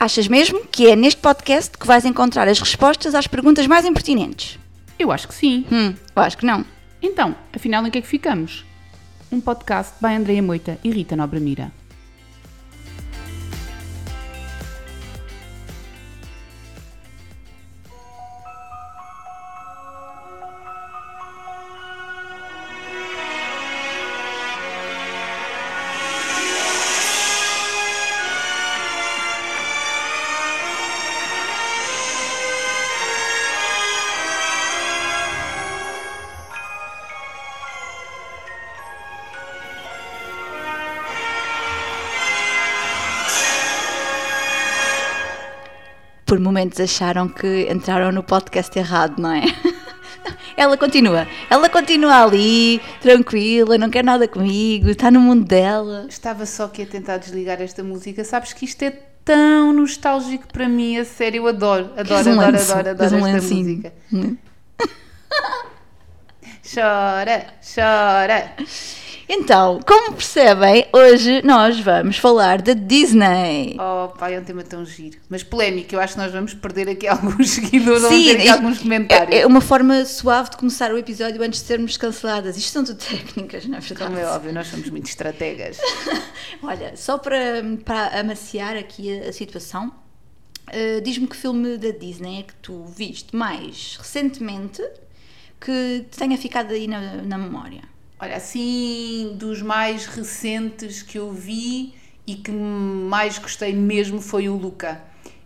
Achas mesmo que é neste podcast que vais encontrar as respostas às perguntas mais impertinentes? Eu acho que sim. Hum, eu acho que não. Então, afinal, em que é que ficamos? Um podcast by Andreia Moita e Rita Nobre Mira. Por momentos acharam que entraram no podcast errado, não é? Ela continua, ela continua ali, tranquila, não quer nada comigo, está no mundo dela. Estava só aqui a tentar desligar esta música. Sabes que isto é tão nostálgico para mim, a sério, eu adoro, adoro, um adoro, adoro, adoro um esta lencinho? música. Hum. Chora, chora. Então, como percebem, hoje nós vamos falar da Disney. Oh, pai, é um tema tão giro. Mas polémico, eu acho que nós vamos perder aqui alguns seguidores, vamos ter aqui alguns comentários. É, é uma forma suave de começar o episódio antes de sermos canceladas. Isto são tudo técnicas, não é verdade? Como é óbvio, nós somos muito estrategas. Olha, só para, para amaciar aqui a, a situação, eh, diz-me que filme da Disney é que tu viste mais recentemente que te tenha ficado aí na, na memória? Olha, assim, dos mais recentes que eu vi e que mais gostei mesmo foi o Luca.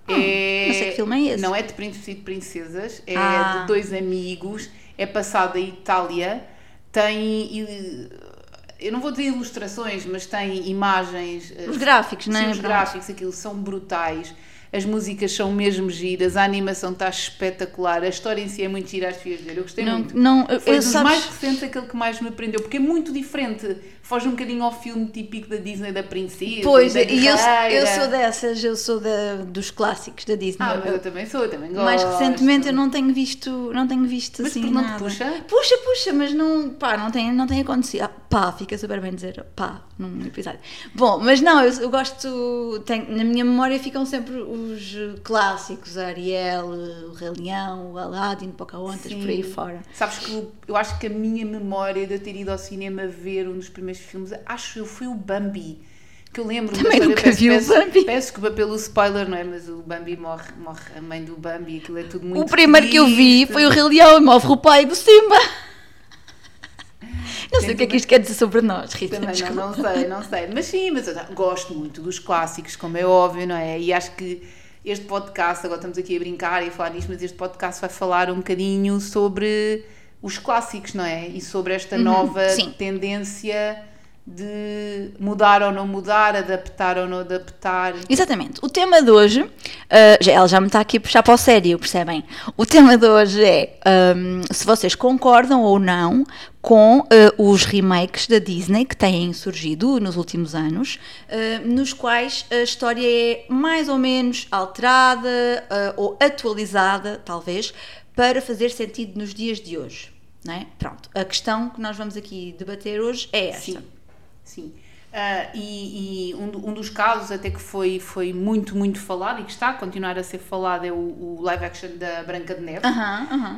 não sei que filme é esse. Não é de príncipes e de princesas, é Ah. de dois amigos, é passado em Itália, tem. Eu não vou dizer ilustrações, mas tem imagens. eh, Os gráficos, não é? Os gráficos, aquilo são brutais. As músicas são mesmo giras, a animação está espetacular, a história em si é muito gira, acho que. Eu gostei Não, muito. não, Foi eu dos sabes- mais recentes aquele que mais me prendeu, porque é muito diferente. Foge um bocadinho ao filme típico da Disney da princesa. Pois, da e eu, eu sou dessas, eu sou da, dos clássicos da Disney. Ah, mas Eu- eu também sou, eu também gosto. mais recentemente eu não tenho visto, não tenho visto Mas assim não te nada. puxa? Puxa, puxa, mas não, pá, não tem, não tem acontecido. Ah, pá, fica super bem dizer pá num episódio. Bom, mas não, eu, eu gosto, tenho, na minha memória ficam sempre os clássicos, a Ariel, o Rei Leão, o Aladdin, Pocahontas, Sim. por aí fora. Sabes que eu, eu acho que a minha memória de eu ter ido ao cinema ver um dos primeiros filmes, acho eu, foi o Bambi. Que eu lembro Também nunca peço, vi o Bambi. Peço desculpa pelo spoiler, não é? Mas o Bambi morre, morre a mãe do Bambi, aquilo é tudo muito o primeiro que eu vi triste. foi o Rei Leão e morre o pai do Simba. Não sei o que é que isto quer dizer sobre nós, Rita. Também não, não sei, não sei. Mas sim, mas eu gosto muito dos clássicos, como é óbvio, não é? E acho que este podcast, agora estamos aqui a brincar e a falar nisto, mas este podcast vai falar um bocadinho sobre os clássicos, não é? E sobre esta nova Uhum, sim. tendência de mudar ou não mudar, adaptar ou não adaptar. Exatamente. O tema de hoje, uh, já, ela já me está aqui a puxar para o sério, percebem? O tema de hoje é um, se vocês concordam ou não com uh, os remakes da Disney que têm surgido nos últimos anos, uh, nos quais a história é mais ou menos alterada ou atualizada, talvez, para fazer sentido nos dias de hoje. Não é? Pronto, a questão que nós vamos aqui debater hoje é esta. Sim, sim. Ah, e e um, um dos casos até que foi, foi muito, muito falado e que está a continuar a ser falado é o, o live action da Branca de Neve.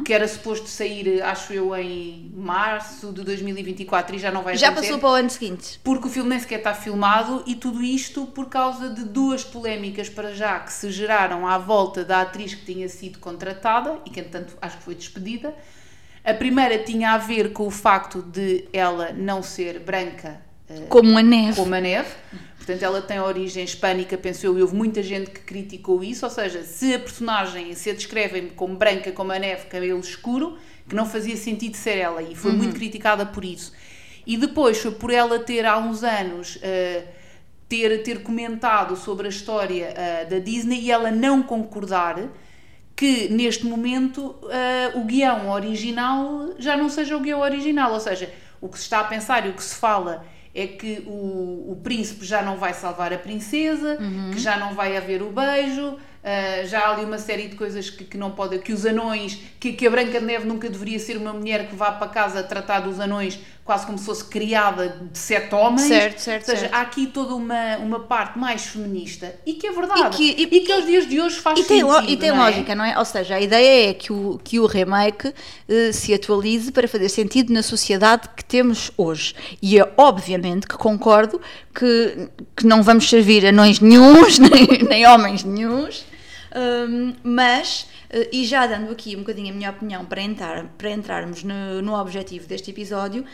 Que era suposto sair, acho eu, em março de 2024 e já não vai Já acontecer. passou para o ano seguinte. Porque o filme nem sequer está filmado e tudo isto por causa de duas polémicas para já que se geraram à volta da atriz que tinha sido contratada e que, entretanto, acho que foi despedida. A primeira tinha a ver com o facto de ela não ser branca eh, Como a neve. como a neve. Portanto, ela tem origem hispânica, penso eu, e houve muita gente que criticou isso. Ou seja, se a personagem se a descrevem como branca como a neve, cabelo escuro, que não fazia sentido ser ela, e foi muito criticada por isso. E depois foi por ela ter há uns anos eh, ter, ter comentado sobre a história eh, da Disney e ela não concordar que neste momento eh, o guião original já não seja o guião original, ou seja, o que se está a pensar e o que se fala é que o, o príncipe já não vai salvar a princesa, que já não vai haver o beijo, eh, já há ali uma série de coisas que, que não pode, que os anões, que, que a Branca de Neve nunca deveria ser uma mulher que vá para casa tratar dos anões quase como se fosse criada de sete homens. Certo, certo, Ou seja, certo. há aqui toda uma, uma parte mais feminista e que é verdade. E que- e- que aos dias de hoje faz E tem, sentido. e tem não é? lógica, não é? Ou seja, a ideia é que o, que o remake eh, se atualize para fazer sentido na sociedade que temos hoje. E é obviamente que concordo que, que não vamos servir anões nenhuns, nem, nem homens nenhuns, hum, mas, eh, e já dando aqui um bocadinho a minha opinião para, entrar, para entrarmos no, no objetivo deste episódio,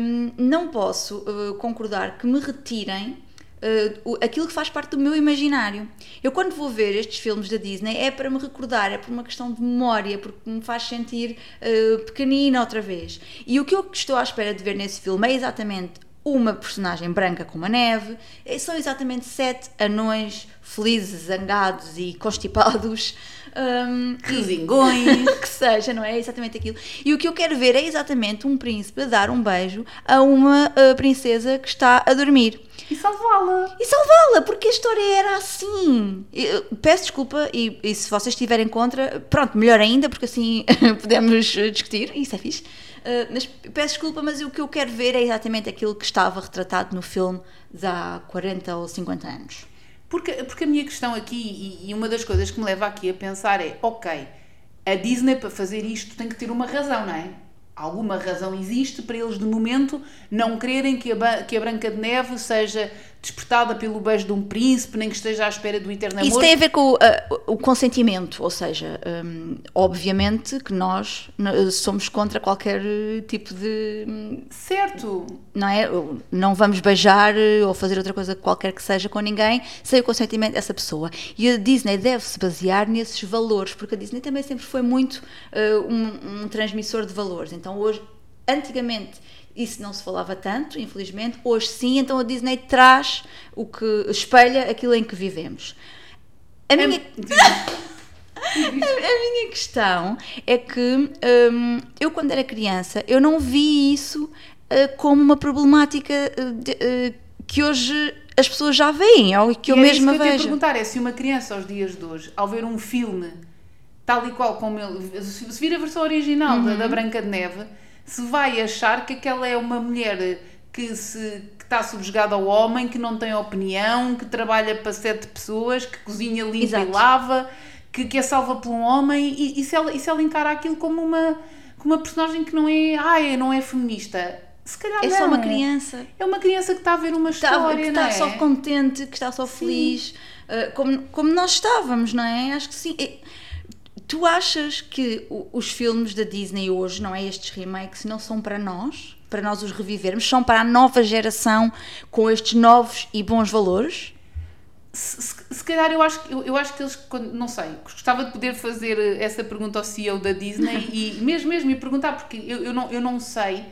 hum, não posso eh, concordar que me retirem uh, aquilo que faz parte do meu imaginário. Eu, quando vou ver estes filmes da Disney, é para me recordar, é por uma questão de memória, porque me faz sentir uh, pequenina outra vez. E o que eu estou à espera de ver nesse filme é exatamente uma personagem branca como a neve, eh, são exatamente sete anões felizes, zangados e constipados. um, Resingões. que seja, não é? É exatamente aquilo. E o que eu quero ver é exatamente um príncipe dar um beijo a uma uh, princesa que está a dormir e salvá-la. e salvá-la, porque a história era assim. Eu peço desculpa e, e se vocês estiverem contra, pronto, melhor ainda, porque assim podemos eh, discutir, isso é fixe. Uh, mas peço desculpa, mas o que eu quero ver é exatamente aquilo que estava retratado no filme de há 40 ou 50 anos. Porque, porque a minha questão aqui, e, e uma das coisas que me leva aqui a pensar é: ok, a Disney para fazer isto tem que ter uma razão, não é? Alguma razão existe para eles, de momento, não quererem que a, que a Branca de Neve seja despertada pelo beijo de um príncipe, nem que esteja à espera do eterno Isso amor. tem a ver com o, a- o consentimento, ou seja, hum, obviamente que nós somos contra qualquer eh, tipo de. hum, Certo, Não é? Não vamos beijar eh, ou fazer outra coisa qualquer que seja com ninguém sem o consentimento dessa pessoa. E a Disney deve se basear nesses valores, porque a Disney também sempre foi muito eh, um, um transmissor de valores. Então hoje, antigamente. Isso não se falava tanto, infelizmente. Hoje sim, então a Disney traz o que espelha aquilo em que vivemos. A minha, a minha questão é que hum, eu, quando era criança, eu não vi isso uh, como uma problemática uh, de- uh, que hoje as pessoas já veem, ou que eu E era isso mesma que eu vejo. perguntar é se uma criança aos dias de hoje, ao ver um filme tal e qual como ele, se vir a versão original da, Uhum. da Branca de Neve, se vai achar que aquela é uma mulher que se que está subjugada ao homem, que não tem opinião, que trabalha para sete pessoas, que cozinha limpa Exato. e lava, que, que é salva por um homem, e, e, se ela, e se ela encara aquilo como uma, como uma personagem que não é, ai, não é feminista, se calhar É não. só uma criança É uma criança que está a ver uma está, história, que está é? só contente, que está só feliz, uh, como, como nós estávamos, não é? Acho que sim. E Tu achas que os filmes da Disney hoje, não é? Estes remakes, não são para nós? Para nós os revivermos? São para a nova geração com estes novos e bons valores? Se, se- se calhar eu acho, que- eu, eu acho que eles, não sei, gostava de poder fazer eh, essa pergunta ao CEO da Disney e mesmo mesmo me perguntar, porque eu, eu, não, eu não sei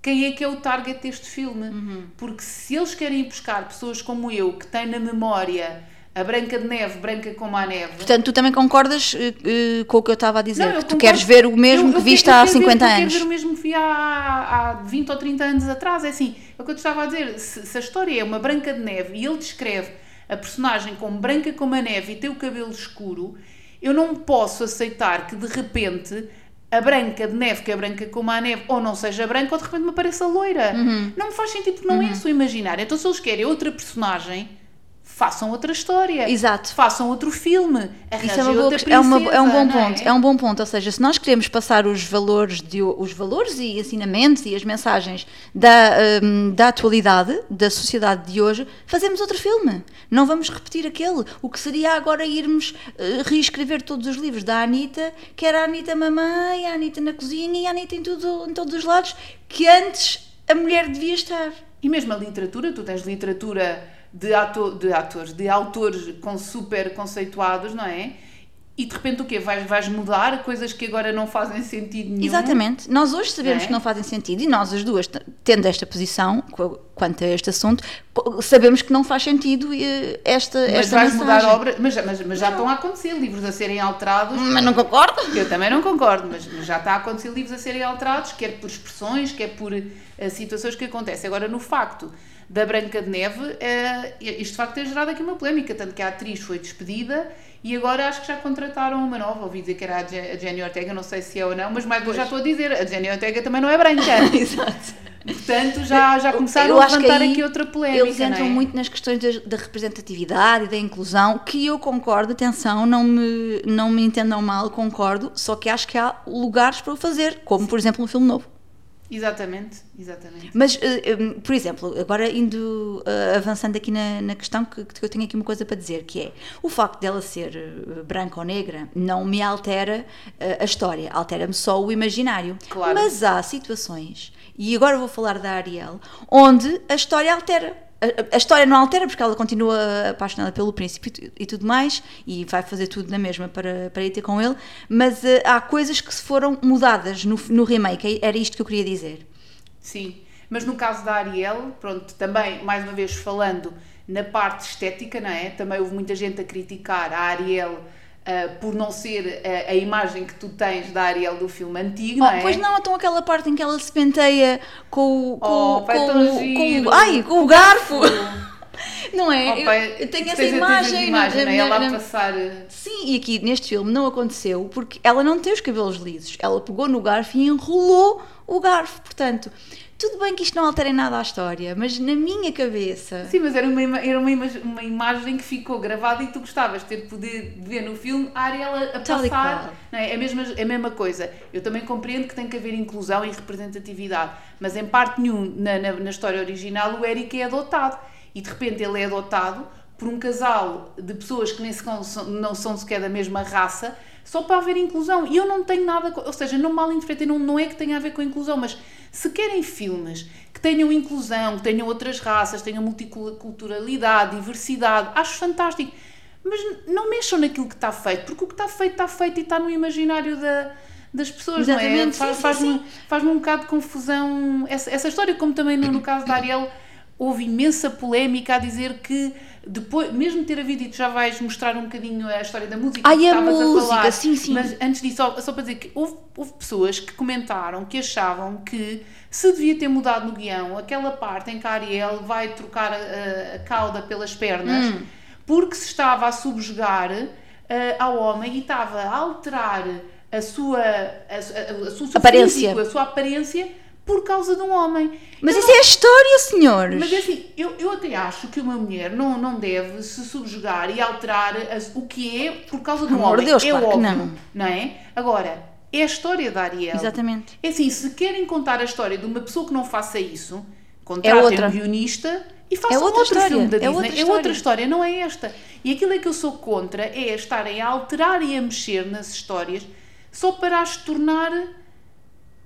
quem é que é o target deste filme. Uhum. Porque se eles querem buscar pessoas como eu, que têm na memória a Branca de Neve, branca como a neve. Portanto, tu também concordas eh, eh, com o que eu estava a dizer? Não, eu que tu concordo. queres ver o mesmo Eu- que eu viste quero- eu há quero ver- 50 eu anos? quero ver o mesmo que vi há, há 20 ou 30 anos atrás. É assim, é o que eu te estava a dizer. Se, se a história é uma Branca de Neve e ele descreve a personagem como branca como a neve e tem o cabelo escuro, eu não posso aceitar que de repente a branca de neve, que é branca como a neve, ou não seja branca, ou de repente me apareça loira. Uhum. Não me faz sentido porque não é a sua imaginária. Então, se eles querem outra personagem, façam outra história. Exato. Façam outro filme. Isso é, uma boa questão, é, uma- é um bom princesa, não ponto. É? um bom ponto. Ou seja, se nós queremos passar os valores, de, os valores e ensinamentos e as mensagens da, hum, da atualidade, da sociedade de hoje, fazemos outro filme. Não vamos repetir aquele. O que seria agora irmos eh, reescrever todos os livros da Anitta, que era a Anitta mamãe, a Anitta na cozinha e a Anitta em, tudo, em todos os lados, que antes a mulher devia estar. E mesmo a literatura, tu tens literatura de, ato, de atores, de autores com super conceituados, não é? E de repente o quê? Vais, vais mudar coisas que agora não fazem sentido nenhum. Exatamente. Nós hoje sabemos é? que não fazem sentido e nós as duas, tendo esta posição qu- quanto a este assunto, sabemos que não faz sentido eh, esta, Mas esta vais mensagem. mudar obras, mas, mas, mas já estão a acontecer livros a serem alterados. Mas não concordo. Eu também não concordo, mas, mas já está a acontecer livros a serem alterados, quer por expressões, quer por eh, situações que acontecem. Agora, no facto da Branca de Neve, eh, isto de facto tem gerado aqui uma polémica, tanto que a atriz foi despedida e agora acho que já contrataram uma nova. Ouvi dizer que era a Je- a Jenny Ortega, não sei se é ou não, mas mais já estou a dizer, a Jenny Ortega também não é branca. Exato. Portanto, já, já começaram Eu a levantar aqui outra polémica, Eles entram é? muito nas questões da, da representatividade e da inclusão, que eu concordo, atenção, não me, não me entendam mal, concordo, só que acho que há lugares para o fazer, como por exemplo um filme novo. Exatamente, exatamente. Mas, eh, eh, por exemplo, agora indo eh, avançando aqui na, na questão, que, que eu tenho aqui uma coisa para dizer, que é o facto dela ser branca ou negra não me altera a história, altera-me só o imaginário. Claro. Mas há situações, e agora vou falar da Ariel, onde a história altera. A, história não altera porque ela continua apaixonada pelo príncipe e, tu- tudo mais e vai fazer tudo na mesma para, para ir ter com ele, mas eh, há coisas que se foram mudadas no, no remake, era isto que eu queria dizer. Sim, mas no caso da Ariel, pronto, também, mais uma vez falando na parte estética, não é? Também houve muita gente a criticar a Ariel ah, por não ser a, a imagem que tu tens da Ariel do filme antigo, não Oh, é? Pois não, então aquela parte em que ela se penteia com, o- com, Oh, com, com, o- ai, com o garfo. Não é? Oh, pai, eu, tenho essa imagem. imagem, não é? Ela a passar... ah, Sim, e aqui neste filme não aconteceu porque ela não tem os cabelos lisos. Ela pegou no garfo e enrolou o garfo. Portanto, tudo bem que isto não altera em nada a história, mas na minha cabeça. Sim, mas era uma, era uma, ima- uma imagem que ficou gravada e tu gostavas de ter poder de ver no filme a Ariel a, Tal passar. Não é? É, a mesma, é a mesma coisa. Eu também compreendo que tem que haver inclusão e representatividade, mas em parte nenhum, na, na, na história original, o Eric é adotado. E de repente ele é adotado por um casal de pessoas que nem são, não são sequer da mesma raça, só para haver inclusão. E eu não tenho nada, ou seja, não mal interpretem, não, não é que tenha a ver com a inclusão, mas se querem filmes que tenham inclusão, que tenham outras raças, tenham multiculturalidade, diversidade, acho fantástico. Mas não mexam naquilo que está feito, porque o que está feito está feito e está no imaginário da, das pessoas, não é? Exatamente, Faz- sim, sim, Faz-me sim. faz-me um bocado de confusão essa, essa história, como também no, no caso da Ariel houve imensa polémica a dizer que depois, mesmo ter havido, e tu já vais mostrar um bocadinho a história da música Ai, que a estavas música, a falar, sim, sim. mas antes disso, só, só para dizer que houve, houve pessoas que comentaram que achavam que se devia ter mudado no guião aquela parte em que a Ariel vai trocar a, a- a cauda pelas pernas, Hum. porque se estava a subjugar eh, ao homem e estava a alterar a sua, a, a, a, sua- o seu Aparência. físico, a sua aparência por causa de um homem. Mas Eu isso é a história, senhores. mas é assim, eu, eu até acho que uma mulher não, não deve se subjugar e alterar as- o que é por causa de um Amor homem. de Deus, é claro que óbvio, não. é? Agora, é a história da Ariel. Exatamente. É assim, se querem contar a história de uma pessoa que não faça isso, contratem outra. um guionista e façam É outra outro história, filme da é Disney. outra É outra história, não é esta. E aquilo é que eu sou contra é estarem a alterar e a mexer nas histórias só para as tornar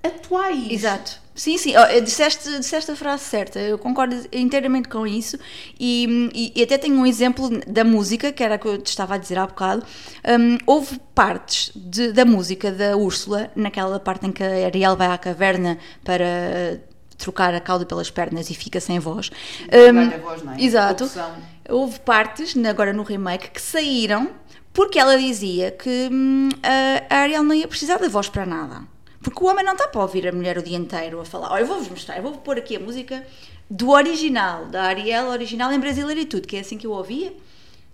atuais. Exato. Sim, sim, oh, disseste, disseste a frase certa, eu concordo inteiramente com isso e, e- e até tenho um exemplo da música, que era o que eu te estava a dizer há bocado. Hum, houve partes de- da música da Úrsula, naquela parte em que a Ariel vai à caverna para trocar a cauda pelas pernas e fica sem voz. Ganha voz, não é? Exato. Opção. Houve partes, agora no remake, que saíram porque ela dizia que hum, a a Ariel não ia precisar da voz para nada. Porque o homem não está para ouvir a mulher o dia inteiro a falar. Olha, eu vou-vos mostrar, eu vou pôr aqui a música do original, da Ariel, original em brasileiro e tudo, que é assim que eu ouvia.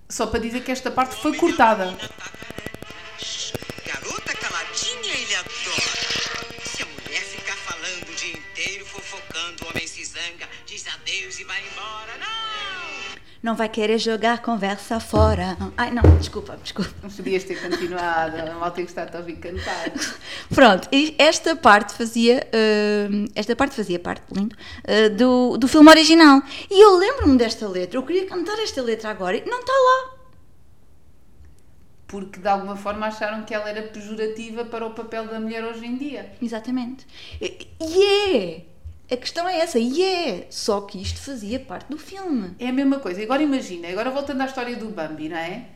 Só para dizer que esta parte foi cortada. Garota caladinha, ele adora. Se a mulher ficar falando o dia inteiro, fofocando, o homem se zanga, diz adeus e vai embora. Não! Não vai querer jogar conversa fora. Ai, não, desculpa, desculpa. Não podias ter continuado, a malta gostar de ouvir cantar. Pronto, esta parte fazia, hum, esta parte fazia parte, lindo, uh, do, do filme original. E eu lembro-me desta letra, eu queria cantar esta letra agora e não está lá. Porque de alguma forma acharam que ela era pejorativa para o papel da mulher hoje em dia. Exatamente. E e é! A questão é essa, e é! Só que isto fazia parte do filme. É a mesma coisa. Agora imagina, agora voltando à história do Bambi, não é?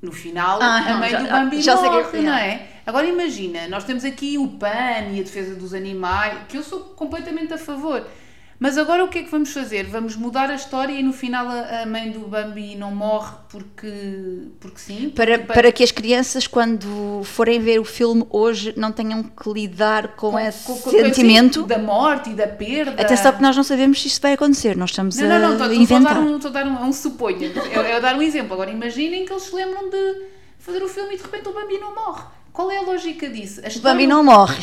No final, Ah, a mãe já- do Bambi já que é morre, real. não é? Agora imagina, nós temos aqui o PAN e a defesa dos animais, que eu sou completamente a favor. Mas agora o que é que vamos fazer? Vamos mudar a história e no final a, a mãe do Bambi não morre porque, porque sim? Para, Porque- para que as crianças, quando forem ver o filme hoje, não tenham que lidar com, esse com- com- sentimento. da morte e da perda. Atenção que nós não sabemos se isto vai acontecer, nós estamos Não, não, não, a estou- estou só a inventar. dar um, estou a dar um, um suponho. É dar um exemplo. Agora imaginem que eles se lembram de fazer o filme e de repente o Bambi não morre. Qual é a lógica disso? A O Bambi não morre.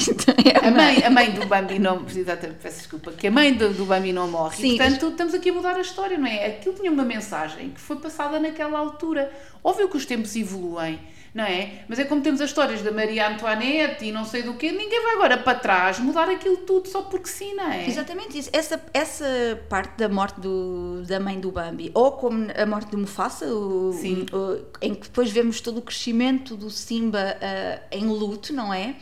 A mãe, a mãe do Bambi não. Exatamente, peço desculpa. Que a mãe do, do Bambi não morre. Sim. E, portanto, estamos aqui a mudar a história, não é? Aquilo tinha uma mensagem que foi passada naquela altura. Óbvio que os tempos evoluem, não é? Mas é como temos as histórias da Maria Antoinette e não sei do quê. Ninguém vai agora para trás mudar aquilo tudo só porque sim, não é? Exatamente isso. Essa, essa parte da morte do, da mãe do Bambi, ou como a morte de Mufasa, o- o- em que depois vemos todo o crescimento do Simba ah, em luto, não é?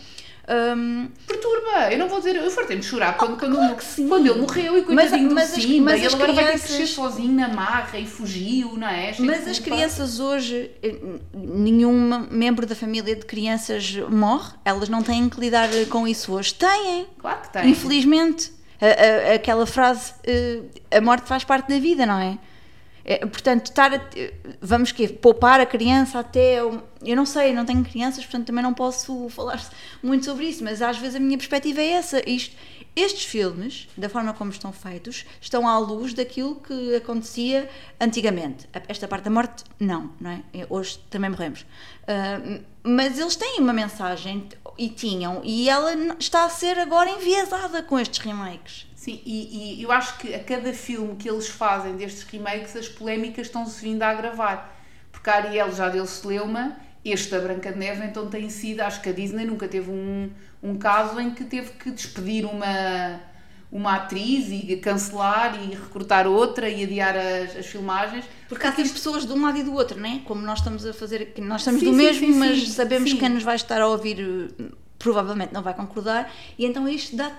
Hum, Perturba. Eu não vou dizer. Eu fartei-me de chorar quando, quando, claro sim. quando ele morreu e Mas- coitadinho mas do as- Simba. mas as ele agora vai ter que crescer sozinho na marra e fugiu, não é? Cheio mas as crianças hoje, eh, nenhum membro da família de crianças morre, elas não têm que lidar com isso hoje. Têm, Claro que tem. Infelizmente, a- a- aquela frase, eh, a morte faz parte da vida, não é? É, portanto, estar a, vamos que poupar a criança até. o- Eu não sei, não tenho crianças, portanto também não posso falar muito sobre isso, mas às vezes a minha perspectiva é essa. Isto, estes filmes, da forma como estão feitos, estão à luz daquilo que acontecia antigamente. Esta parte da morte, não, não é? Hoje também morremos. Ah, mas eles têm uma mensagem e tinham, e ela está a ser agora enviesada com estes remakes. Sim, e, e eu acho que a cada filme que eles fazem destes remakes, as polémicas estão-se vindo a agravar. Porque a Ariel já deu celeuma, este da Branca de Neve, então tem sido, acho que a Disney nunca teve um, um caso em que teve que despedir uma, uma atriz e cancelar e recrutar outra e adiar as, as filmagens. Porque há sempre pessoas de um lado e do outro, não é? Como nós estamos a fazer aqui, nós estamos Sim, do sim, mesmo, sim, mas sabemos sim. que quem nos vai estar a ouvir eh, provavelmente não vai concordar, e então isto dá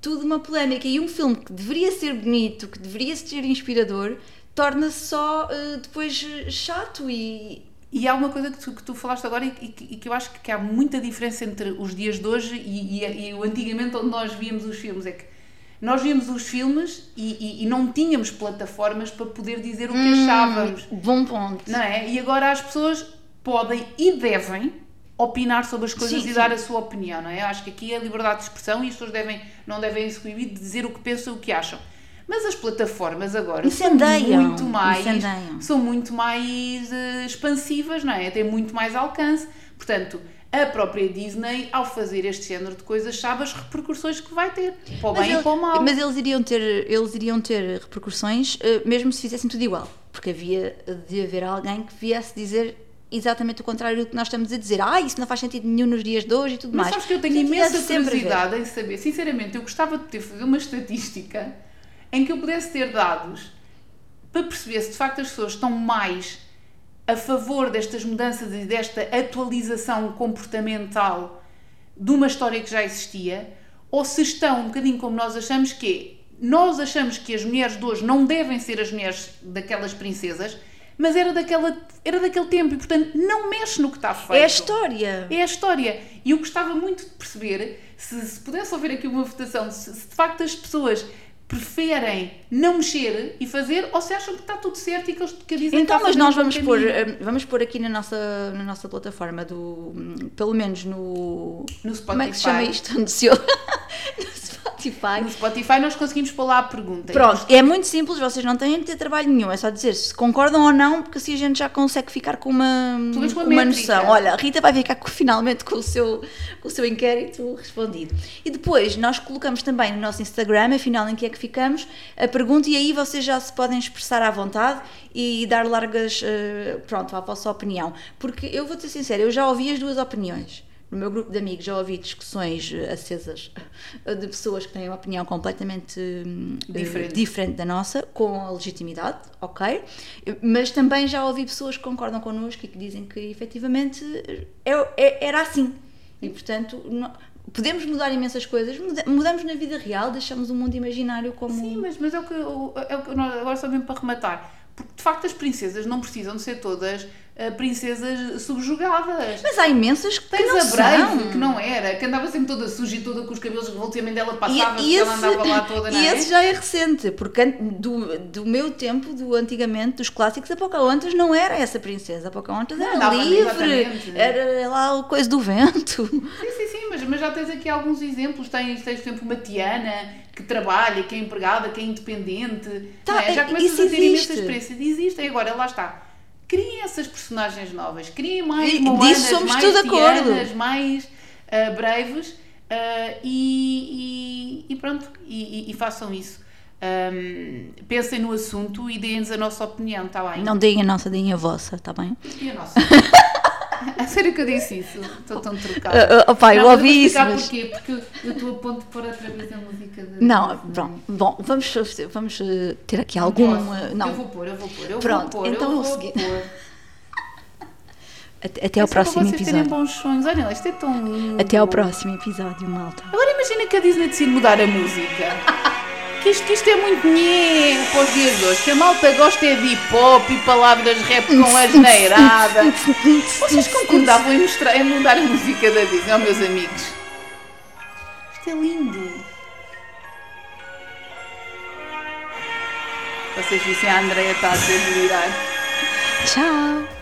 tudo uma polémica. E um filme que deveria ser bonito, que deveria ser inspirador, torna-se só eh, depois chato e. E há uma coisa que tu, que tu falaste agora e, e que- e que eu acho que há muita diferença entre os dias de hoje e, e- o antigamente onde nós víamos os filmes. É que nós víamos os filmes e, não tínhamos plataformas para poder dizer o que achávamos. Bom ponto. Não é? E agora as pessoas podem e devem opinar sobre as coisas Sim, e sim. dar a sua opinião, não é? Acho que aqui é a liberdade de expressão e as pessoas devem, não devem se coibir de dizer o que pensam e o que acham. Mas as plataformas agora Incendeiam, são muito mais incendeiam. são muito mais eh, expansivas, não é? Têm muito mais alcance. Portanto, a própria Disney, ao fazer este género de coisas, sabe as repercussões que vai ter, para o bem ele- e para o mal. mas eles iriam ter, eles iriam ter repercussões eh, mesmo se fizessem tudo igual. Porque havia de haver alguém que viesse dizer exatamente o contrário do que nós estamos a dizer. Ah, isso não faz sentido nenhum nos dias de hoje e tudo Mas mais. sabes que eu tenho imensa curiosidade em saber. Sinceramente, eu gostava de ter fazer uma estatística em que eu pudesse ter dados para perceber se de facto as pessoas estão mais a favor destas mudanças e desta atualização comportamental de uma história que já existia ou se estão um bocadinho como nós achamos que é. Nós achamos que as mulheres de hoje não devem ser as mulheres daquelas princesas, mas era, daquela, era daquele tempo e, portanto, não mexe no que está feito. É a história. É a história. E eu gostava muito de perceber se, se pudesse haver aqui uma votação, se, se de facto as pessoas preferem não mexer e fazer ou se acham que está tudo certo e que, eles, que Disney Então, a mas nós vamos pôr, eh, vamos pôr aqui na nossa, na nossa plataforma do, pelo menos no, No Spotify. como é que se chama isto? No Spotify. No Spotify nós conseguimos pôr lá a pergunta. Pronto, é muito simples, vocês não têm de ter trabalho nenhum, é só dizer se concordam ou não, porque assim a gente já consegue ficar com uma, com uma noção. Olha, a Rita vai ficar com- finalmente com o, seu, com o seu inquérito respondido. E depois nós colocamos também no nosso Instagram, afinal em que é que ficamos, a pergunta e aí vocês já se podem expressar à vontade e dar largas, eh, pronto, à vossa opinião. Porque eu vou ser sincera, eu já ouvi as duas opiniões. No meu grupo de amigos já ouvi discussões eh, acesas eh, de pessoas que têm uma opinião completamente hum, eh, Diferente. diferente da nossa, com a legitimidade, ok? Mas também já ouvi pessoas que concordam connosco e que dizem que efetivamente é, é- era assim. E portanto, podemos mudar imensas coisas, muda- mudamos na vida real, deixamos o mundo imaginário como. Sim, mas, mas é o que, é o que agora só mesmo para rematar. Porque de facto as princesas não precisam de ser todas princesas subjugadas. Mas há imensas que Tens não a Brave, são. que não era, que andava sempre toda suja e toda com os cabelos revoltos e a mãe dela passava e e ela esse, andava lá toda, não e é? esse já é recente, porque do, do meu tempo, do antigamente, dos clássicos, a Pocahontas não era essa princesa. A Pocahontas Não, era livre, era lá o coisa do vento. Sim, sim, sim, mas, mas já tens aqui alguns exemplos. Tens, tens, por exemplo, uma Tiana que trabalha, que é empregada, que é independente. Tá, é? Já é- começas a ter existe. imensas experiências. Existem. Agora, lá está. Criem essas personagens novas, criem mais E Moanas, somos mais tudo. Tianas, mais Braves ah, e, e- e pronto, e, e- façam isso. Ahm, pensem no assunto e deem-nos a nossa opinião, está bem? Não deem a nossa, deem a vossa, está bem? E a nossa? a sério que eu disse isso? Estou tão trocada. Ah, ah, opá, eu Não, mas ouvi vou isso, explicar mas- porquê, porque eu- eu estou a ponto de pôr outra vez a música da Não, pronto. Bom, vamos, vamos eh, ter aqui Não algum. posso. eh, Eu Não, vou pôr, eu vou pôr, eu Pronto, vou pôr, então eu é o vou seguinte. pôr. até, até ao É para próximo vocês terem episódio. bons sonhos. Lá, isto é tão lindo. Até ao próximo episódio, malta. Agora imagina que a Disney decide mudar a música. Que isto, isto é muito nhé para os dias de hoje. Que a malta gosta é de hip hop e palavras rap com asneirada. Vocês concordavam em, mostrar, em mudar a música da Disney, oh, meus amigos? Isto é lindo. Vocês vissem a Andrea está a delirar. Tchau.